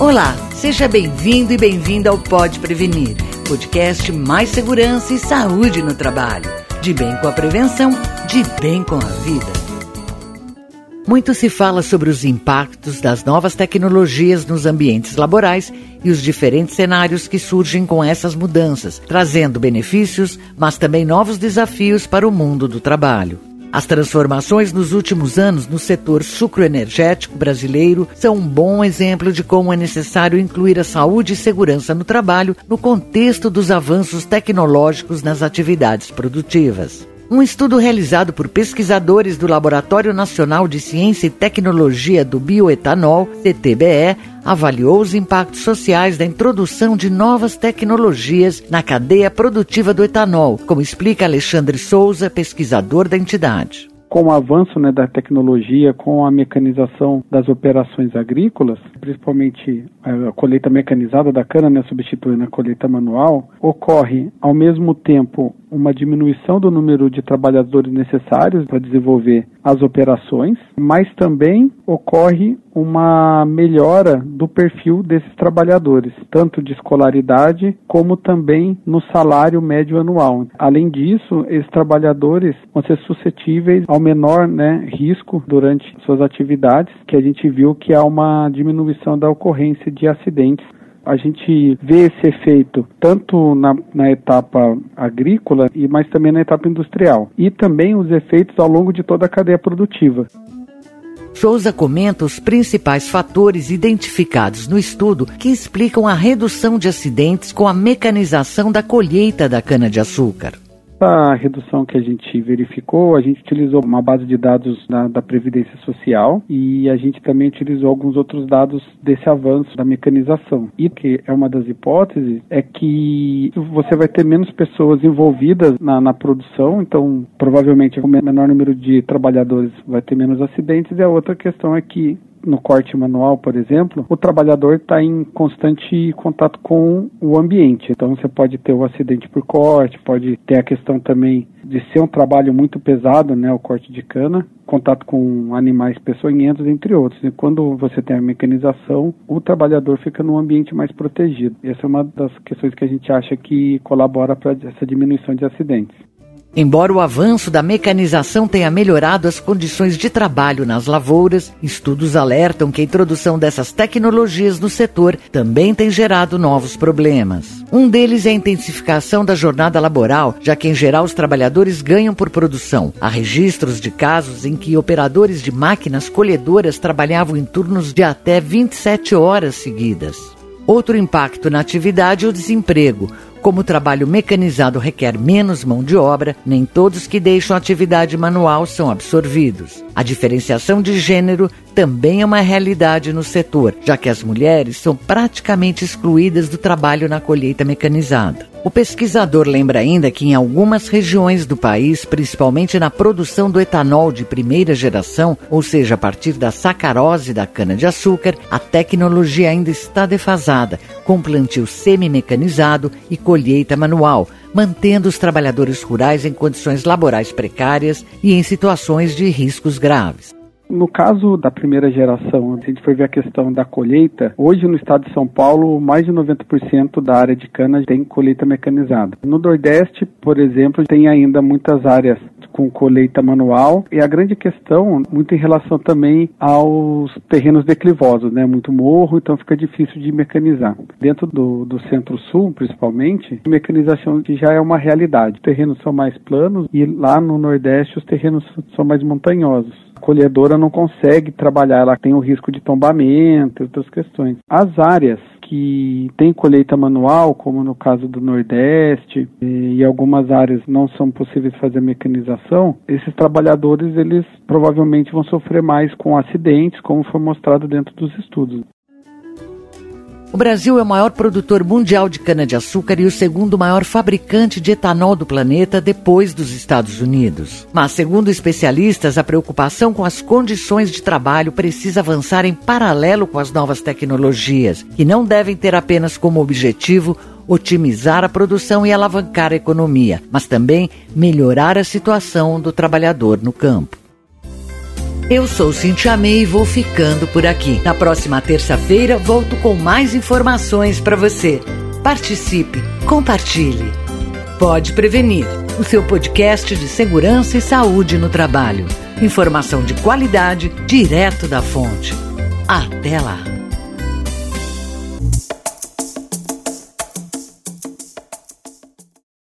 Olá, seja bem-vindo e bem-vinda ao Pode Prevenir, podcast mais segurança e saúde no trabalho. De bem com a prevenção, de bem com a vida. Muito se fala sobre os impactos das novas tecnologias nos ambientes laborais e os diferentes cenários que surgem com essas mudanças, trazendo benefícios, mas também novos desafios para o mundo do trabalho. As transformações nos últimos anos no setor sucroenergético brasileiro são um bom exemplo de como é necessário incluir a saúde e segurança no trabalho no contexto dos avanços tecnológicos nas atividades produtivas. Um estudo realizado por pesquisadores do Laboratório Nacional de Ciência e Tecnologia do Bioetanol, CTBE, avaliou os impactos sociais da introdução de novas tecnologias na cadeia produtiva do etanol, como explica Alexandre Souza, pesquisador da entidade com o avanço né, da tecnologia, com a mecanização das operações agrícolas, principalmente a colheita mecanizada da cana, né, substituindo a colheita manual, ocorre ao mesmo tempo uma diminuição do número de trabalhadores necessários para desenvolver as operações, mas também ocorre uma melhora do perfil desses trabalhadores, tanto de escolaridade como também no salário médio anual. Além disso, esses trabalhadores vão ser suscetíveis ao menor né, risco durante suas atividades, que a gente viu que há uma diminuição da ocorrência de acidentes a gente vê esse efeito tanto na, na etapa agrícola, e mas também na etapa industrial. E também os efeitos ao longo de toda a cadeia produtiva. Souza comenta os principais fatores identificados no estudo que explicam a redução de acidentes com a mecanização da colheita da cana-de-açúcar essa redução que a gente verificou, a gente utilizou uma base de dados da, da, Previdência Social e a gente também utilizou alguns outros dados desse avanço da mecanização. E que é uma das hipóteses é que você vai ter menos pessoas envolvidas na, na produção, então provavelmente com menor número de trabalhadores vai ter menos acidentes. E a outra questão é que no corte manual, por exemplo, o trabalhador está em constante contato com o ambiente. Então você pode ter o acidente por corte, pode ter a questão também de ser um trabalho muito pesado, né, o corte de cana, contato com animais peçonhentos, entre outros. E quando você tem a mecanização, o trabalhador fica num ambiente mais protegido. Essa é uma das questões que a gente acha que colabora para essa diminuição de acidentes. Embora o avanço da mecanização tenha melhorado as condições de trabalho nas lavouras, estudos alertam que a introdução dessas tecnologias no setor também tem gerado novos problemas. Um deles é a intensificação da jornada laboral, já que em geral os trabalhadores ganham por produção. Há registros de casos em que operadores de máquinas colhedoras trabalhavam em turnos de até 27 horas seguidas. Outro impacto na atividade é o desemprego. Como o trabalho mecanizado requer menos mão de obra, nem todos que deixam a atividade manual são absorvidos. A diferenciação de gênero também é uma realidade no setor, já que as mulheres são praticamente excluídas do trabalho na colheita mecanizada. O pesquisador lembra ainda que em algumas regiões do país, principalmente na produção do etanol de primeira geração, ou seja, a partir da sacarose da cana-de-açúcar, a tecnologia ainda está defasada, com plantio semi-mecanizado e colheita manual, mantendo os trabalhadores rurais em condições laborais precárias e em situações de riscos graves. No caso da primeira geração, a gente for ver a questão da colheita, hoje no estado de São Paulo, mais de 90% da área de cana tem colheita mecanizada. No Nordeste, por exemplo, tem ainda muitas áreas com colheita manual e a grande questão, muito em relação também aos terrenos declivosos, né? Muito morro, então fica difícil de mecanizar. Dentro do, do centro-sul, principalmente, a mecanização já é uma realidade. Os terrenos são mais planos e lá no Nordeste os terrenos são mais montanhosos colhedora não consegue trabalhar, ela tem o risco de tombamento e outras questões. As áreas que têm colheita manual, como no caso do Nordeste, e algumas áreas não são possíveis fazer mecanização, esses trabalhadores eles provavelmente vão sofrer mais com acidentes, como foi mostrado dentro dos estudos. O Brasil é o maior produtor mundial de cana-de-açúcar e o segundo maior fabricante de etanol do planeta depois dos Estados Unidos. Mas, segundo especialistas, a preocupação com as condições de trabalho precisa avançar em paralelo com as novas tecnologias, que não devem ter apenas como objetivo otimizar a produção e alavancar a economia, mas também melhorar a situação do trabalhador no campo. Eu sou Cintia May e vou ficando por aqui. Na próxima terça-feira volto com mais informações para você. Participe, compartilhe. Pode prevenir. O seu podcast de segurança e saúde no trabalho. Informação de qualidade direto da fonte. Até lá.